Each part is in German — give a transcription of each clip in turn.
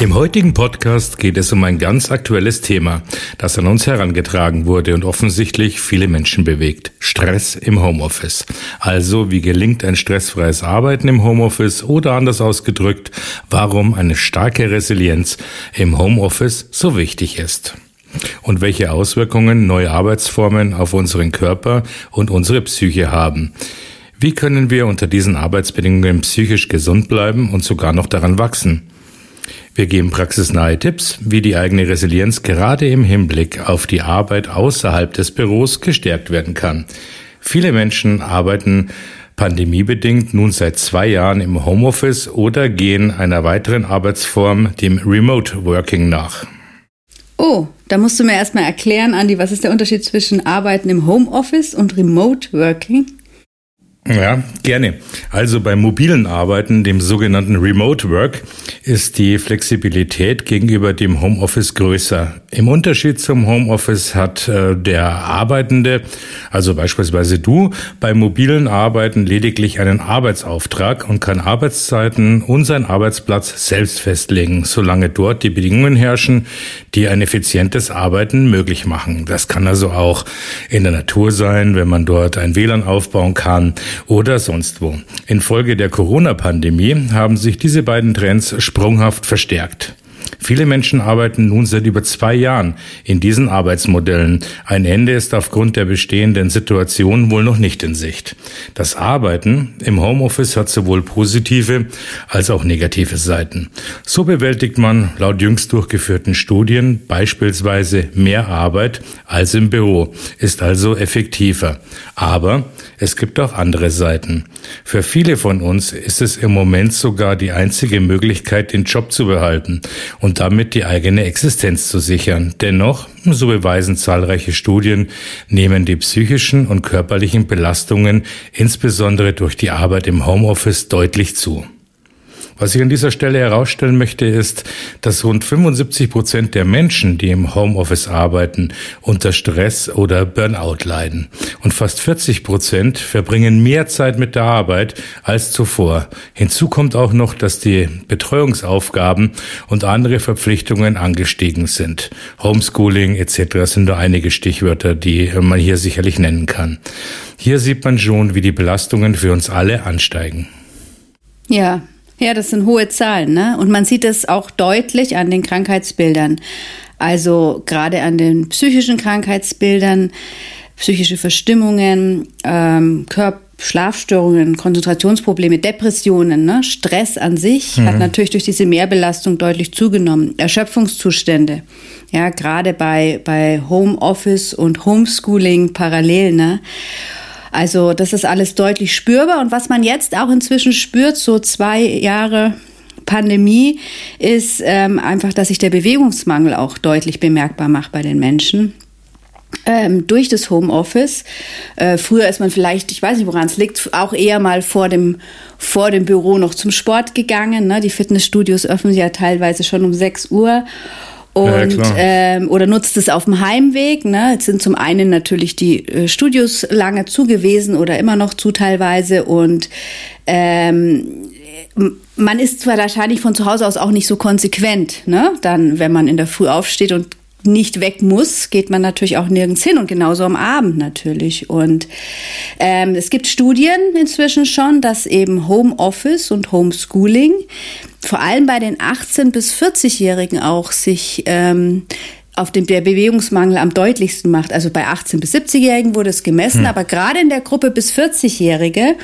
Im heutigen Podcast geht es um ein ganz aktuelles Thema, das an uns herangetragen wurde und offensichtlich viele Menschen bewegt. Stress im Homeoffice. Also, wie gelingt ein stressfreies Arbeiten im Homeoffice oder anders ausgedrückt, warum eine starke Resilienz im Homeoffice so wichtig ist. Und welche Auswirkungen neue Arbeitsformen auf unseren Körper und unsere Psyche haben. Wie können wir unter diesen Arbeitsbedingungen psychisch gesund bleiben und sogar noch daran wachsen? Wir geben praxisnahe Tipps, wie die eigene Resilienz gerade im Hinblick auf die Arbeit außerhalb des Büros gestärkt werden kann. Viele Menschen arbeiten pandemiebedingt nun seit zwei Jahren im Homeoffice oder gehen einer weiteren Arbeitsform, dem Remote Working, nach. Oh, da musst du mir erstmal erklären, Andi, was ist der Unterschied zwischen Arbeiten im Homeoffice und Remote Working? Ja, gerne. Also beim mobilen Arbeiten, dem sogenannten Remote Work, ist die Flexibilität gegenüber dem Homeoffice größer. Im Unterschied zum Homeoffice hat äh, der Arbeitende, also beispielsweise du, beim mobilen Arbeiten lediglich einen Arbeitsauftrag und kann Arbeitszeiten und seinen Arbeitsplatz selbst festlegen, solange dort die Bedingungen herrschen, die ein effizientes Arbeiten möglich machen. Das kann also auch in der Natur sein, wenn man dort ein WLAN aufbauen kann oder sonst wo. Infolge der Corona-Pandemie haben sich diese beiden Trends sprunghaft verstärkt. Viele Menschen arbeiten nun seit über zwei Jahren in diesen Arbeitsmodellen. Ein Ende ist aufgrund der bestehenden Situation wohl noch nicht in Sicht. Das Arbeiten im Homeoffice hat sowohl positive als auch negative Seiten. So bewältigt man laut jüngst durchgeführten Studien beispielsweise mehr Arbeit als im Büro, ist also effektiver. Aber es gibt auch andere Seiten. Für viele von uns ist es im Moment sogar die einzige Möglichkeit, den Job zu behalten und damit die eigene Existenz zu sichern. Dennoch, so beweisen zahlreiche Studien, nehmen die psychischen und körperlichen Belastungen insbesondere durch die Arbeit im Homeoffice deutlich zu. Was ich an dieser Stelle herausstellen möchte, ist, dass rund 75 Prozent der Menschen, die im Homeoffice arbeiten, unter Stress oder Burnout leiden. Und fast 40 Prozent verbringen mehr Zeit mit der Arbeit als zuvor. Hinzu kommt auch noch, dass die Betreuungsaufgaben und andere Verpflichtungen angestiegen sind. Homeschooling etc. sind nur einige Stichwörter, die man hier sicherlich nennen kann. Hier sieht man schon, wie die Belastungen für uns alle ansteigen. Ja, ja, das sind hohe Zahlen, ne? Und man sieht es auch deutlich an den Krankheitsbildern. Also gerade an den psychischen Krankheitsbildern, psychische Verstimmungen, ähm, Körper, Schlafstörungen, Konzentrationsprobleme, Depressionen, ne? Stress an sich mhm. hat natürlich durch diese Mehrbelastung deutlich zugenommen. Erschöpfungszustände, ja, gerade bei, bei Homeoffice und Homeschooling parallel, ne? Also das ist alles deutlich spürbar. Und was man jetzt auch inzwischen spürt, so zwei Jahre Pandemie, ist ähm, einfach, dass sich der Bewegungsmangel auch deutlich bemerkbar macht bei den Menschen. Ähm, durch das Homeoffice. Äh, früher ist man vielleicht, ich weiß nicht, woran es liegt, auch eher mal vor dem, vor dem Büro noch zum Sport gegangen. Ne? Die Fitnessstudios öffnen ja teilweise schon um 6 Uhr. Und, ja, ähm, oder nutzt es auf dem Heimweg. Ne? Jetzt sind zum einen natürlich die äh, Studios lange zu gewesen oder immer noch zu teilweise. Und ähm, man ist zwar wahrscheinlich von zu Hause aus auch nicht so konsequent, ne? Dann, wenn man in der Früh aufsteht und nicht weg muss, geht man natürlich auch nirgends hin und genauso am Abend natürlich. Und ähm, es gibt Studien inzwischen schon, dass eben Homeoffice und Homeschooling vor allem bei den 18- bis 40-Jährigen auch sich ähm, auf den der Bewegungsmangel am deutlichsten macht. Also bei 18- bis 70-Jährigen wurde es gemessen, hm. aber gerade in der Gruppe bis 40-Jährige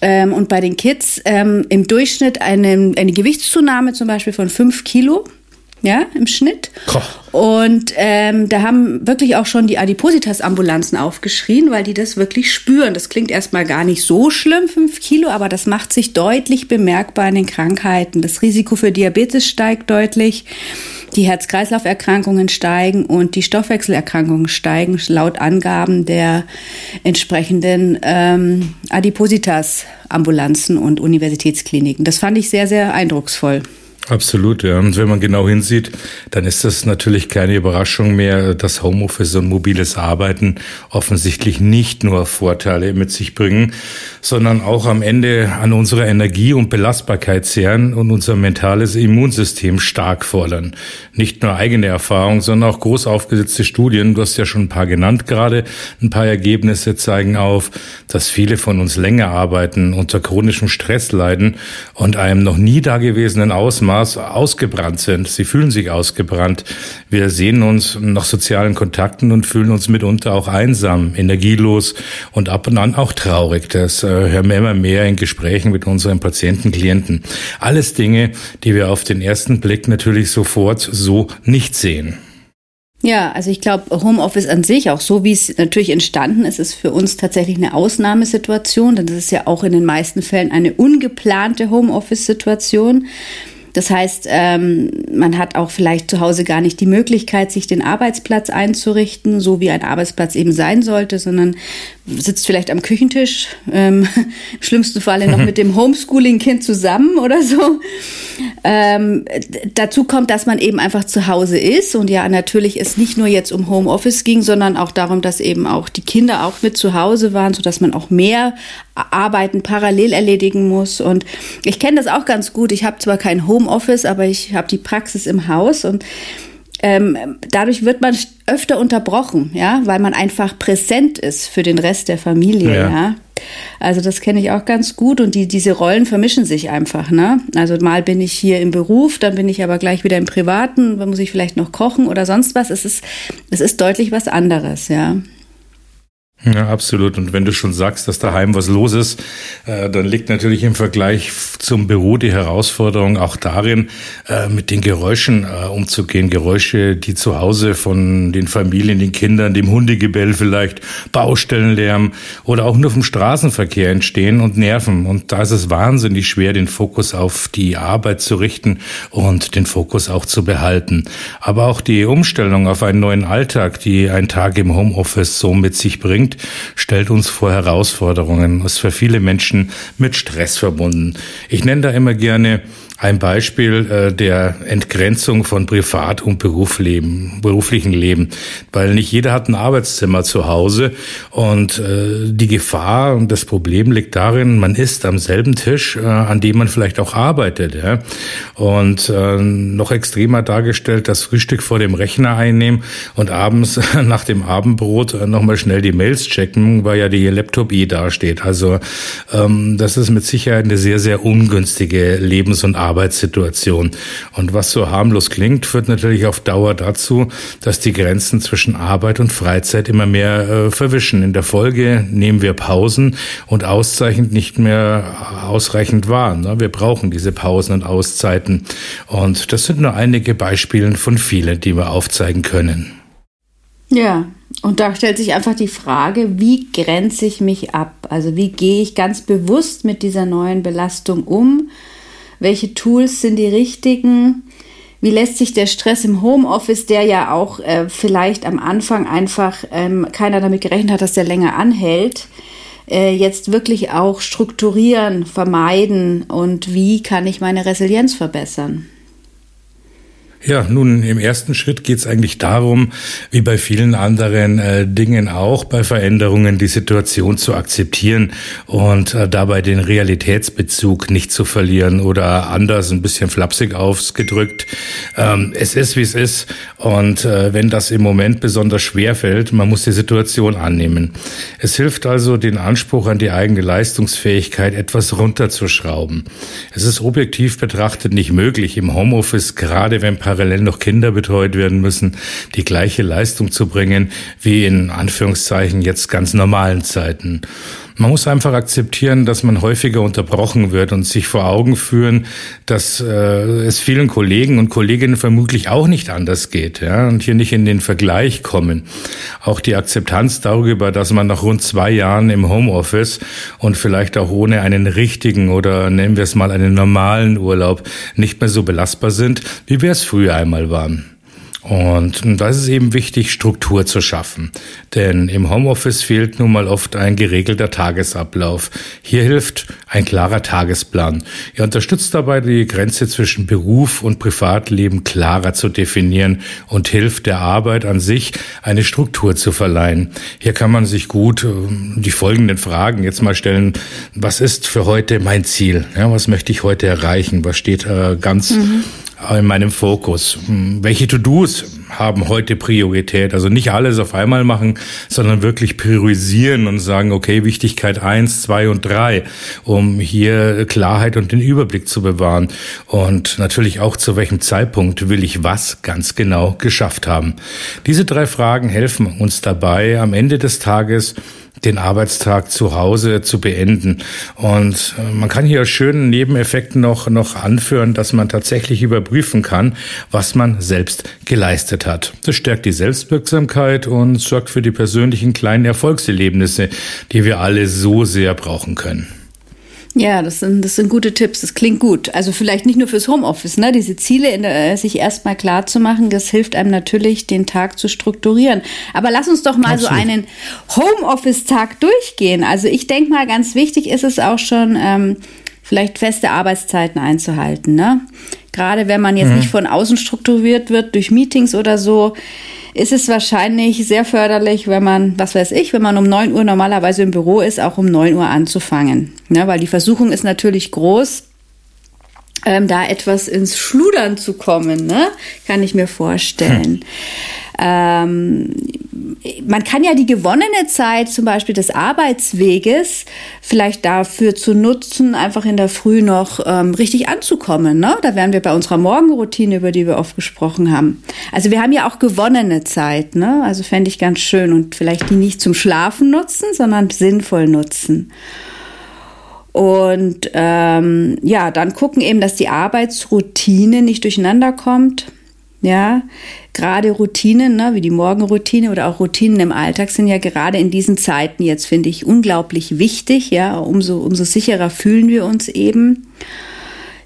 ähm, und bei den Kids ähm, im Durchschnitt eine, eine Gewichtszunahme zum Beispiel von 5 Kilo ja, im Schnitt. Koch. Und ähm, da haben wirklich auch schon die Adipositas-Ambulanzen aufgeschrien, weil die das wirklich spüren. Das klingt erstmal gar nicht so schlimm, fünf Kilo, aber das macht sich deutlich bemerkbar in den Krankheiten. Das Risiko für Diabetes steigt deutlich, die Herz-Kreislauf-Erkrankungen steigen und die Stoffwechselerkrankungen steigen, laut Angaben der entsprechenden ähm, Adipositas-Ambulanzen und Universitätskliniken. Das fand ich sehr, sehr eindrucksvoll. Absolut, ja. Und wenn man genau hinsieht, dann ist das natürlich keine Überraschung mehr, dass Homeoffice und mobiles Arbeiten offensichtlich nicht nur Vorteile mit sich bringen, sondern auch am Ende an unserer Energie und Belastbarkeit zehren und unser mentales Immunsystem stark fordern. Nicht nur eigene Erfahrung, sondern auch groß aufgesetzte Studien, du hast ja schon ein paar genannt gerade, ein paar Ergebnisse zeigen auf, dass viele von uns länger arbeiten, unter chronischem Stress leiden und einem noch nie dagewesenen Ausmaß Maß ausgebrannt sind. Sie fühlen sich ausgebrannt. Wir sehen uns nach sozialen Kontakten und fühlen uns mitunter auch einsam, energielos und ab und an auch traurig. Das äh, hören wir immer mehr in Gesprächen mit unseren Patienten, Klienten. Alles Dinge, die wir auf den ersten Blick natürlich sofort so nicht sehen. Ja, also ich glaube, Homeoffice an sich, auch so wie es natürlich entstanden ist, ist für uns tatsächlich eine Ausnahmesituation, denn das ist ja auch in den meisten Fällen eine ungeplante Homeoffice-Situation. Das heißt, ähm, man hat auch vielleicht zu Hause gar nicht die Möglichkeit, sich den Arbeitsplatz einzurichten, so wie ein Arbeitsplatz eben sein sollte, sondern sitzt vielleicht am Küchentisch, ähm, im schlimmsten Falle noch mit dem Homeschooling-Kind zusammen oder so. Ähm, dazu kommt, dass man eben einfach zu Hause ist und ja, natürlich es nicht nur jetzt um Homeoffice ging, sondern auch darum, dass eben auch die Kinder auch mit zu Hause waren, sodass man auch mehr Arbeiten parallel erledigen muss. Und ich kenne das auch ganz gut. Ich habe zwar kein Homeoffice, aber ich habe die Praxis im Haus und ähm, dadurch wird man öfter unterbrochen, ja, weil man einfach präsent ist für den Rest der Familie, ja. ja? Also das kenne ich auch ganz gut und die, diese Rollen vermischen sich einfach, ne? Also mal bin ich hier im Beruf, dann bin ich aber gleich wieder im Privaten, dann muss ich vielleicht noch kochen oder sonst was. Es ist, es ist deutlich was anderes, ja. Ja, absolut. Und wenn du schon sagst, dass daheim was los ist, äh, dann liegt natürlich im Vergleich zum Büro die Herausforderung auch darin, äh, mit den Geräuschen äh, umzugehen. Geräusche, die zu Hause von den Familien, den Kindern, dem Hundegebell vielleicht, Baustellenlärm oder auch nur vom Straßenverkehr entstehen und nerven. Und da ist es wahnsinnig schwer, den Fokus auf die Arbeit zu richten und den Fokus auch zu behalten. Aber auch die Umstellung auf einen neuen Alltag, die ein Tag im Homeoffice so mit sich bringt, stellt uns vor Herausforderungen, ist für viele Menschen mit Stress verbunden. Ich nenne da immer gerne ein Beispiel äh, der Entgrenzung von Privat- und Berufsleben, beruflichen Leben, weil nicht jeder hat ein Arbeitszimmer zu Hause und äh, die Gefahr und das Problem liegt darin, man ist am selben Tisch, äh, an dem man vielleicht auch arbeitet. Ja? Und äh, noch extremer dargestellt, das Frühstück vor dem Rechner einnehmen und abends nach dem Abendbrot äh, nochmal schnell die Mails checken, weil ja die Laptop eh dasteht. Also ähm, das ist mit Sicherheit eine sehr, sehr ungünstige Lebens- und Arbeitssituation. Und was so harmlos klingt, führt natürlich auf Dauer dazu, dass die Grenzen zwischen Arbeit und Freizeit immer mehr äh, verwischen. In der Folge nehmen wir Pausen und Auszeichnend nicht mehr ausreichend wahr. Ne? Wir brauchen diese Pausen und Auszeiten. Und das sind nur einige Beispiele von vielen, die wir aufzeigen können. Ja, und da stellt sich einfach die Frage, wie grenze ich mich ab? Also wie gehe ich ganz bewusst mit dieser neuen Belastung um? Welche Tools sind die richtigen, wie lässt sich der Stress im Homeoffice, der ja auch äh, vielleicht am Anfang einfach ähm, keiner damit gerechnet hat, dass der länger anhält, äh, jetzt wirklich auch strukturieren, vermeiden und wie kann ich meine Resilienz verbessern? Ja, nun im ersten Schritt geht es eigentlich darum, wie bei vielen anderen äh, Dingen auch, bei Veränderungen die Situation zu akzeptieren und äh, dabei den Realitätsbezug nicht zu verlieren oder anders ein bisschen flapsig ausgedrückt. Ähm, es ist, wie es ist und äh, wenn das im Moment besonders schwer fällt, man muss die Situation annehmen. Es hilft also, den Anspruch an die eigene Leistungsfähigkeit etwas runterzuschrauben. Es ist objektiv betrachtet nicht möglich, im Homeoffice, gerade wenn parallel noch Kinder betreut werden müssen, die gleiche Leistung zu bringen wie in Anführungszeichen jetzt ganz normalen Zeiten. Man muss einfach akzeptieren, dass man häufiger unterbrochen wird und sich vor Augen führen, dass äh, es vielen Kollegen und Kolleginnen vermutlich auch nicht anders geht ja, und hier nicht in den Vergleich kommen. Auch die Akzeptanz darüber, dass man nach rund zwei Jahren im Homeoffice und vielleicht auch ohne einen richtigen oder nennen wir es mal einen normalen Urlaub nicht mehr so belastbar sind, wie wir es früher einmal waren. Und da ist es eben wichtig, Struktur zu schaffen. Denn im Homeoffice fehlt nun mal oft ein geregelter Tagesablauf. Hier hilft ein klarer Tagesplan. Er unterstützt dabei, die Grenze zwischen Beruf und Privatleben klarer zu definieren und hilft der Arbeit an sich, eine Struktur zu verleihen. Hier kann man sich gut ähm, die folgenden Fragen jetzt mal stellen. Was ist für heute mein Ziel? Ja, was möchte ich heute erreichen? Was steht äh, ganz mhm in meinem Fokus. Welche To-Dos haben heute Priorität? Also nicht alles auf einmal machen, sondern wirklich priorisieren und sagen, okay, Wichtigkeit eins, zwei und drei, um hier Klarheit und den Überblick zu bewahren. Und natürlich auch zu welchem Zeitpunkt will ich was ganz genau geschafft haben. Diese drei Fragen helfen uns dabei, am Ende des Tages den Arbeitstag zu Hause zu beenden. Und äh, man kann hier schönen Nebeneffekten noch, noch anführen, dass man tatsächlich überprüfen kann, was man selbst geleistet hat. Das stärkt die Selbstwirksamkeit und sorgt für die persönlichen kleinen Erfolgserlebnisse, die wir alle so sehr brauchen können. Ja, das sind, das sind gute Tipps. Das klingt gut. Also vielleicht nicht nur fürs Homeoffice, ne? Diese Ziele in der, äh, sich erstmal klar zu machen, das hilft einem natürlich, den Tag zu strukturieren. Aber lass uns doch mal Absolut. so einen Homeoffice-Tag durchgehen. Also ich denke mal, ganz wichtig ist es auch schon, ähm, vielleicht feste Arbeitszeiten einzuhalten, ne? Gerade wenn man jetzt mhm. nicht von außen strukturiert wird durch Meetings oder so ist es wahrscheinlich sehr förderlich, wenn man, was weiß ich, wenn man um 9 Uhr normalerweise im Büro ist, auch um 9 Uhr anzufangen. Ja, weil die Versuchung ist natürlich groß, ähm, da etwas ins Schludern zu kommen, ne? kann ich mir vorstellen. Hm. Ähm, man kann ja die gewonnene Zeit zum Beispiel des Arbeitsweges vielleicht dafür zu nutzen, einfach in der Früh noch ähm, richtig anzukommen. Ne? Da wären wir bei unserer Morgenroutine, über die wir oft gesprochen haben. Also wir haben ja auch gewonnene Zeit. Ne? Also fände ich ganz schön und vielleicht die nicht zum Schlafen nutzen, sondern sinnvoll nutzen. Und ähm, ja, dann gucken eben, dass die Arbeitsroutine nicht durcheinander kommt. Ja, gerade Routinen, ne, wie die Morgenroutine oder auch Routinen im Alltag sind ja gerade in diesen Zeiten jetzt, finde ich, unglaublich wichtig. Ja, umso, umso sicherer fühlen wir uns eben.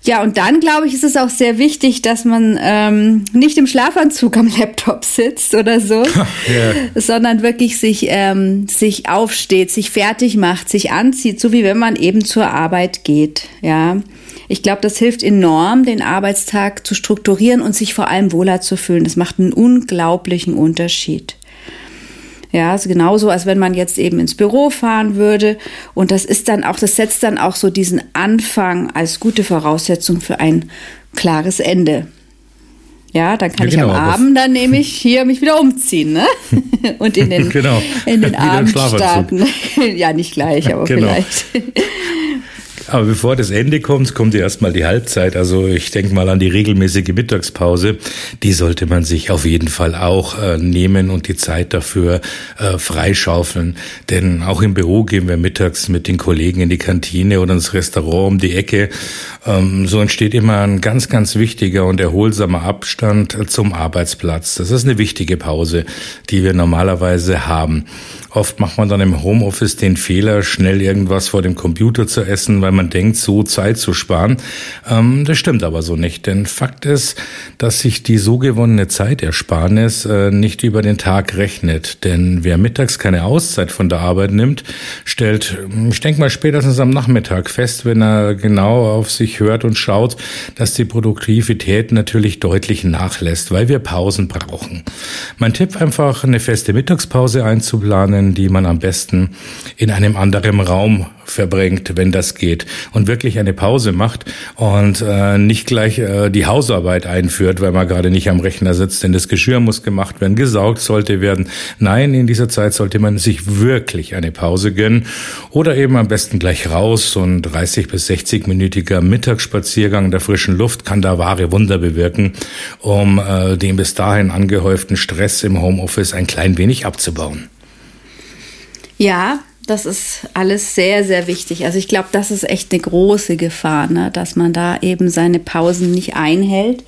Ja, und dann glaube ich, ist es auch sehr wichtig, dass man ähm, nicht im Schlafanzug am Laptop sitzt oder so, yeah. sondern wirklich sich, ähm, sich aufsteht, sich fertig macht, sich anzieht, so wie wenn man eben zur Arbeit geht. Ja, ich glaube, das hilft enorm, den Arbeitstag zu strukturieren und sich vor allem wohler zu fühlen. Das macht einen unglaublichen Unterschied. Ja, also genauso, als wenn man jetzt eben ins Büro fahren würde. Und das ist dann auch, das setzt dann auch so diesen Anfang als gute Voraussetzung für ein klares Ende. Ja, dann kann ja, genau, ich am Abend dann nämlich hier mich wieder umziehen, ne? Und in den, genau. in den Abend starten. ja, nicht gleich, aber genau. vielleicht. Aber bevor das Ende kommt, kommt ja erstmal die Halbzeit. Also ich denke mal an die regelmäßige Mittagspause. Die sollte man sich auf jeden Fall auch äh, nehmen und die Zeit dafür äh, freischaufeln. Denn auch im Büro gehen wir mittags mit den Kollegen in die Kantine oder ins Restaurant um die Ecke. Ähm, so entsteht immer ein ganz, ganz wichtiger und erholsamer Abstand zum Arbeitsplatz. Das ist eine wichtige Pause, die wir normalerweise haben. Oft macht man dann im Homeoffice den Fehler, schnell irgendwas vor dem Computer zu essen, weil man denkt, so Zeit zu sparen. Ähm, das stimmt aber so nicht. Denn Fakt ist, dass sich die so gewonnene Zeitersparnis äh, nicht über den Tag rechnet. Denn wer mittags keine Auszeit von der Arbeit nimmt, stellt, ich denke mal spätestens am Nachmittag fest, wenn er genau auf sich hört und schaut, dass die Produktivität natürlich deutlich nachlässt, weil wir Pausen brauchen. Mein Tipp einfach, eine feste Mittagspause einzuplanen, die man am besten in einem anderen Raum verbringt, wenn das geht, und wirklich eine Pause macht und äh, nicht gleich äh, die Hausarbeit einführt, weil man gerade nicht am Rechner sitzt, denn das Geschirr muss gemacht werden, gesaugt sollte werden. Nein, in dieser Zeit sollte man sich wirklich eine Pause gönnen oder eben am besten gleich raus. Ein 30 bis 60-minütiger Mittagsspaziergang in der frischen Luft kann da wahre Wunder bewirken, um äh, den bis dahin angehäuften Stress im Homeoffice ein klein wenig abzubauen. Ja, das ist alles sehr, sehr wichtig. Also ich glaube, das ist echt eine große Gefahr, ne? dass man da eben seine Pausen nicht einhält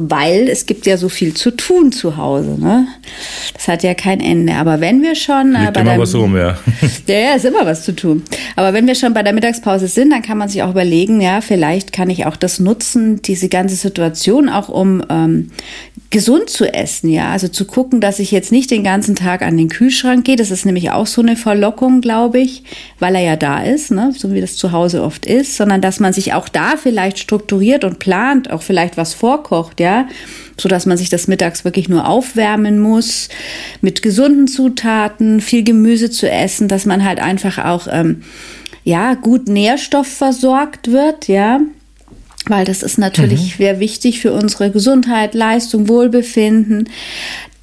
weil es gibt ja so viel zu tun zu Hause. Ne? Das hat ja kein Ende. Aber wenn wir schon äh, bei immer der, was rum, ja. ja, ja, ist immer was zu tun. Aber wenn wir schon bei der Mittagspause sind, dann kann man sich auch überlegen, ja, vielleicht kann ich auch das nutzen, diese ganze Situation auch um ähm, gesund zu essen, ja, also zu gucken, dass ich jetzt nicht den ganzen Tag an den Kühlschrank gehe. Das ist nämlich auch so eine Verlockung, glaube ich, weil er ja da ist, ne? so wie das zu Hause oft ist, sondern dass man sich auch da vielleicht strukturiert und plant, auch vielleicht was vorkocht, ja, so dass man sich das mittags wirklich nur aufwärmen muss, mit gesunden Zutaten, viel Gemüse zu essen, dass man halt einfach auch ähm, ja gut nährstoffversorgt wird, ja weil das ist natürlich mhm. sehr wichtig für unsere Gesundheit, Leistung, Wohlbefinden.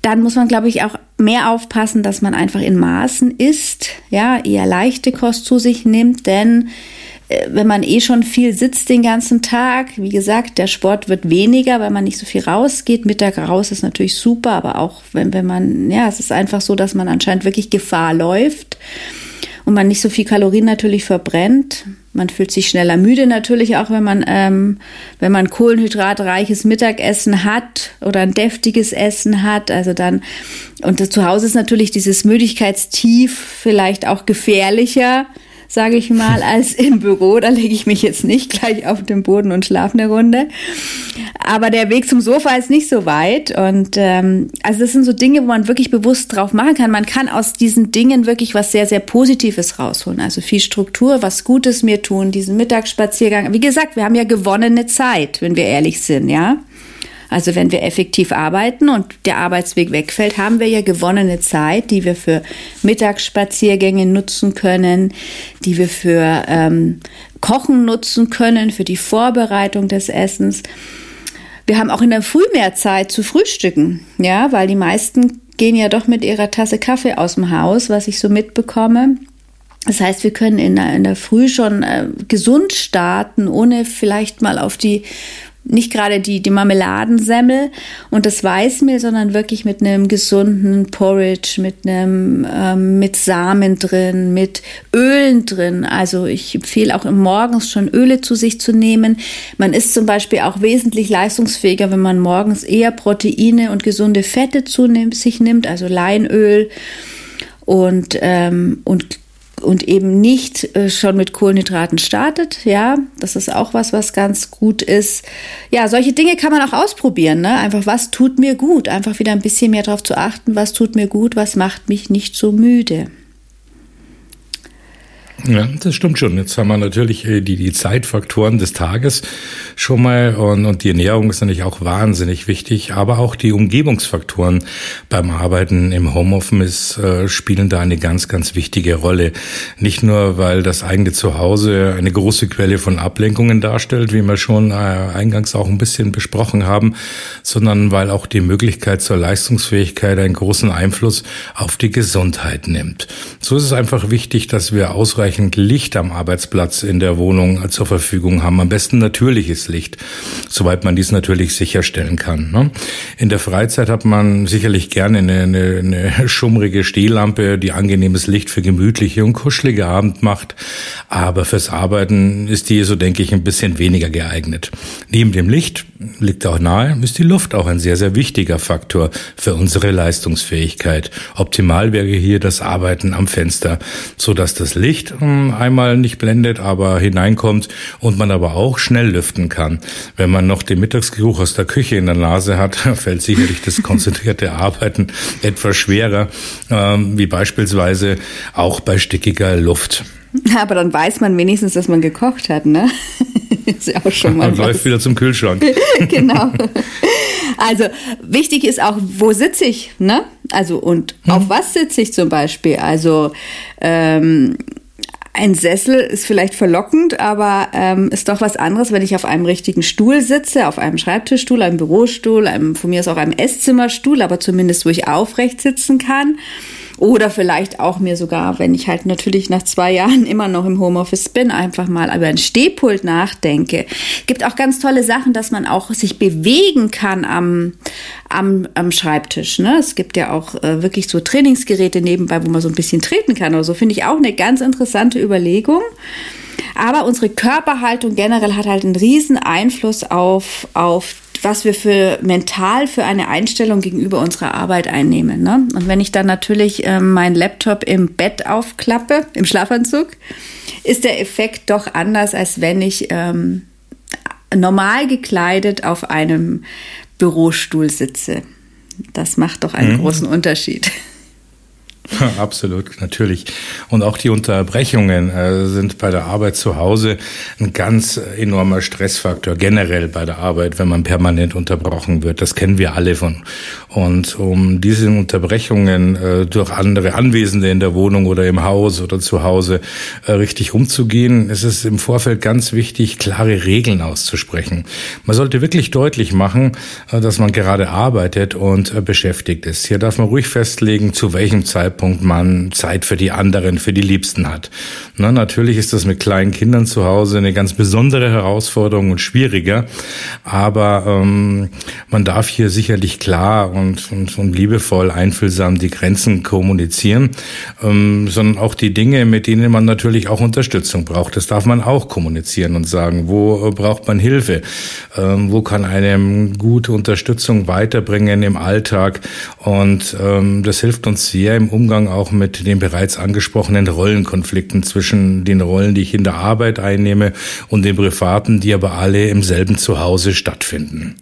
Dann muss man, glaube ich, auch mehr aufpassen, dass man einfach in Maßen isst, ja, eher leichte Kost zu sich nimmt, denn äh, wenn man eh schon viel sitzt den ganzen Tag, wie gesagt, der Sport wird weniger, weil man nicht so viel rausgeht. Mittag raus ist natürlich super, aber auch wenn, wenn man, ja, es ist einfach so, dass man anscheinend wirklich Gefahr läuft und man nicht so viel Kalorien natürlich verbrennt. Man fühlt sich schneller müde natürlich auch, wenn man, ähm, wenn man kohlenhydratreiches Mittagessen hat oder ein deftiges Essen hat. Also dann, und zu Hause ist natürlich dieses Müdigkeitstief vielleicht auch gefährlicher sage ich mal, als im Büro. Da lege ich mich jetzt nicht gleich auf den Boden und schlafe eine Runde. Aber der Weg zum Sofa ist nicht so weit. Und ähm, also das sind so Dinge, wo man wirklich bewusst drauf machen kann. Man kann aus diesen Dingen wirklich was sehr, sehr Positives rausholen. Also viel Struktur, was Gutes mir tun, diesen Mittagsspaziergang. Wie gesagt, wir haben ja gewonnene Zeit, wenn wir ehrlich sind, ja. Also wenn wir effektiv arbeiten und der Arbeitsweg wegfällt, haben wir ja gewonnene Zeit, die wir für Mittagsspaziergänge nutzen können, die wir für ähm, Kochen nutzen können, für die Vorbereitung des Essens. Wir haben auch in der Früh mehr Zeit zu frühstücken, ja, weil die meisten gehen ja doch mit ihrer Tasse Kaffee aus dem Haus, was ich so mitbekomme. Das heißt, wir können in der, in der Früh schon äh, gesund starten, ohne vielleicht mal auf die nicht gerade die, die Marmeladensemmel und das Weißmehl, sondern wirklich mit einem gesunden Porridge, mit einem, ähm, mit Samen drin, mit Ölen drin. Also ich empfehle auch morgens schon Öle zu sich zu nehmen. Man ist zum Beispiel auch wesentlich leistungsfähiger, wenn man morgens eher Proteine und gesunde Fette zu sich nimmt, also Leinöl und, ähm, und und eben nicht äh, schon mit Kohlenhydraten startet. Ja, das ist auch was, was ganz gut ist. Ja, solche Dinge kann man auch ausprobieren. Ne? Einfach, was tut mir gut? Einfach wieder ein bisschen mehr darauf zu achten, was tut mir gut, was macht mich nicht so müde. Ja, das stimmt schon. Jetzt haben wir natürlich äh, die, die Zeitfaktoren des Tages schon mal und, und die Ernährung ist natürlich auch wahnsinnig wichtig, aber auch die Umgebungsfaktoren beim Arbeiten im Homeoffice äh, spielen da eine ganz, ganz wichtige Rolle. Nicht nur, weil das eigene Zuhause eine große Quelle von Ablenkungen darstellt, wie wir schon äh, eingangs auch ein bisschen besprochen haben, sondern weil auch die Möglichkeit zur Leistungsfähigkeit einen großen Einfluss auf die Gesundheit nimmt. So ist es einfach wichtig, dass wir ausreichend ausreichend Licht am Arbeitsplatz in der Wohnung zur Verfügung haben. Am besten natürliches Licht, soweit man dies natürlich sicherstellen kann. Ne? In der Freizeit hat man sicherlich gerne eine, eine, eine schummrige Stehlampe, die angenehmes Licht für gemütliche und kuschelige Abend macht. Aber fürs Arbeiten ist die, so denke ich, ein bisschen weniger geeignet. Neben dem Licht liegt auch nahe, ist die Luft auch ein sehr, sehr wichtiger Faktor für unsere Leistungsfähigkeit. Optimal wäre hier das Arbeiten am Fenster, so dass das Licht einmal nicht blendet, aber hineinkommt und man aber auch schnell lüften kann. Wenn man noch den Mittagsgeruch aus der Küche in der Nase hat, fällt sicherlich das konzentrierte Arbeiten etwas schwerer, ähm, wie beispielsweise auch bei stickiger Luft. Aber dann weiß man wenigstens, dass man gekocht hat, ne? ist ja auch schon mal. Man läuft wieder zum Kühlschrank. genau. Also wichtig ist auch, wo sitze ich, ne? Also und hm. auf was sitze ich zum Beispiel? Also ähm, ein Sessel ist vielleicht verlockend, aber ähm, ist doch was anderes, wenn ich auf einem richtigen Stuhl sitze, auf einem Schreibtischstuhl, einem Bürostuhl, einem, von mir ist auch einem Esszimmerstuhl, aber zumindest wo ich aufrecht sitzen kann. Oder vielleicht auch mir sogar, wenn ich halt natürlich nach zwei Jahren immer noch im Homeoffice bin, einfach mal über ein Stehpult nachdenke. Gibt auch ganz tolle Sachen, dass man auch sich bewegen kann am, am, am Schreibtisch. Ne? Es gibt ja auch äh, wirklich so Trainingsgeräte nebenbei, wo man so ein bisschen treten kann oder so. Finde ich auch eine ganz interessante Überlegung. Aber unsere Körperhaltung generell hat halt einen riesen Einfluss auf, auf was wir für mental für eine Einstellung gegenüber unserer Arbeit einnehmen. Ne? Und wenn ich dann natürlich ähm, meinen Laptop im Bett aufklappe, im Schlafanzug, ist der Effekt doch anders, als wenn ich ähm, normal gekleidet auf einem Bürostuhl sitze. Das macht doch einen mhm. großen Unterschied. Absolut, natürlich. Und auch die Unterbrechungen äh, sind bei der Arbeit zu Hause ein ganz enormer Stressfaktor, generell bei der Arbeit, wenn man permanent unterbrochen wird. Das kennen wir alle von. Und um diese Unterbrechungen äh, durch andere Anwesende in der Wohnung oder im Haus oder zu Hause äh, richtig umzugehen, ist es im Vorfeld ganz wichtig, klare Regeln auszusprechen. Man sollte wirklich deutlich machen, äh, dass man gerade arbeitet und äh, beschäftigt ist. Hier darf man ruhig festlegen, zu welchem Zeitpunkt Zeitpunkt man Zeit für die anderen, für die Liebsten hat. Na, natürlich ist das mit kleinen Kindern zu Hause eine ganz besondere Herausforderung und schwieriger, aber ähm, man darf hier sicherlich klar und, und, und liebevoll, einfühlsam die Grenzen kommunizieren, ähm, sondern auch die Dinge, mit denen man natürlich auch Unterstützung braucht. Das darf man auch kommunizieren und sagen, wo braucht man Hilfe, ähm, wo kann einem gute Unterstützung weiterbringen im Alltag und ähm, das hilft uns sehr im Umgang Umgang auch mit den bereits angesprochenen Rollenkonflikten zwischen den Rollen, die ich in der Arbeit einnehme und den privaten, die aber alle im selben Zuhause stattfinden.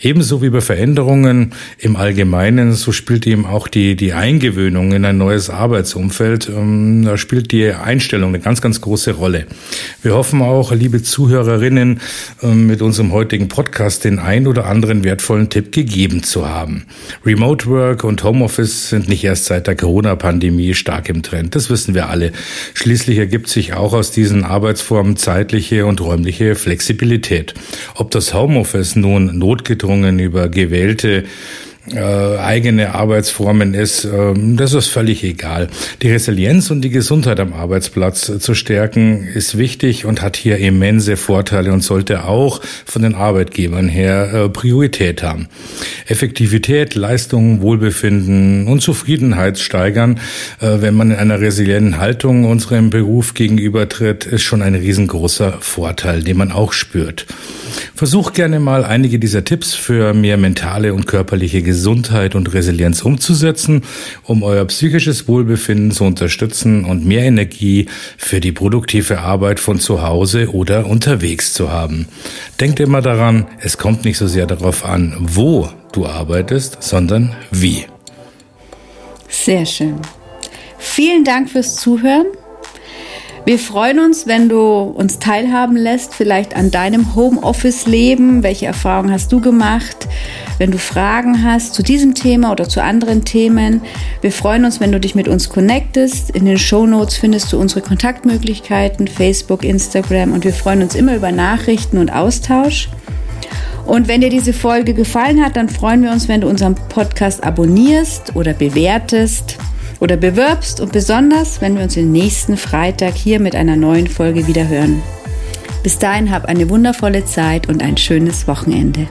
Ebenso wie bei Veränderungen im Allgemeinen, so spielt eben auch die, die Eingewöhnung in ein neues Arbeitsumfeld, ähm, da spielt die Einstellung eine ganz, ganz große Rolle. Wir hoffen auch, liebe Zuhörerinnen, ähm, mit unserem heutigen Podcast den ein oder anderen wertvollen Tipp gegeben zu haben. Remote Work und Homeoffice sind nicht erst seit der Corona Corona-Pandemie stark im Trend. Das wissen wir alle. Schließlich ergibt sich auch aus diesen Arbeitsformen zeitliche und räumliche Flexibilität. Ob das Homeoffice nun notgedrungen über gewählte äh, eigene Arbeitsformen ist, äh, das ist völlig egal. Die Resilienz und die Gesundheit am Arbeitsplatz zu stärken ist wichtig und hat hier immense Vorteile und sollte auch von den Arbeitgebern her äh, Priorität haben. Effektivität, Leistung, Wohlbefinden und Zufriedenheit steigern, äh, wenn man in einer resilienten Haltung unserem Beruf gegenübertritt, ist schon ein riesengroßer Vorteil, den man auch spürt. Versuch gerne mal einige dieser Tipps für mehr mentale und körperliche Gesundheit und Resilienz umzusetzen, um euer psychisches Wohlbefinden zu unterstützen und mehr Energie für die produktive Arbeit von zu Hause oder unterwegs zu haben. Denkt immer daran, es kommt nicht so sehr darauf an, wo du arbeitest, sondern wie. Sehr schön. Vielen Dank fürs Zuhören. Wir freuen uns, wenn du uns teilhaben lässt, vielleicht an deinem Homeoffice-Leben. Welche Erfahrungen hast du gemacht? Wenn du Fragen hast zu diesem Thema oder zu anderen Themen, wir freuen uns, wenn du dich mit uns connectest. In den Show Notes findest du unsere Kontaktmöglichkeiten, Facebook, Instagram und wir freuen uns immer über Nachrichten und Austausch. Und wenn dir diese Folge gefallen hat, dann freuen wir uns, wenn du unseren Podcast abonnierst oder bewertest oder bewirbst und besonders, wenn wir uns den nächsten Freitag hier mit einer neuen Folge wieder hören. Bis dahin hab eine wundervolle Zeit und ein schönes Wochenende.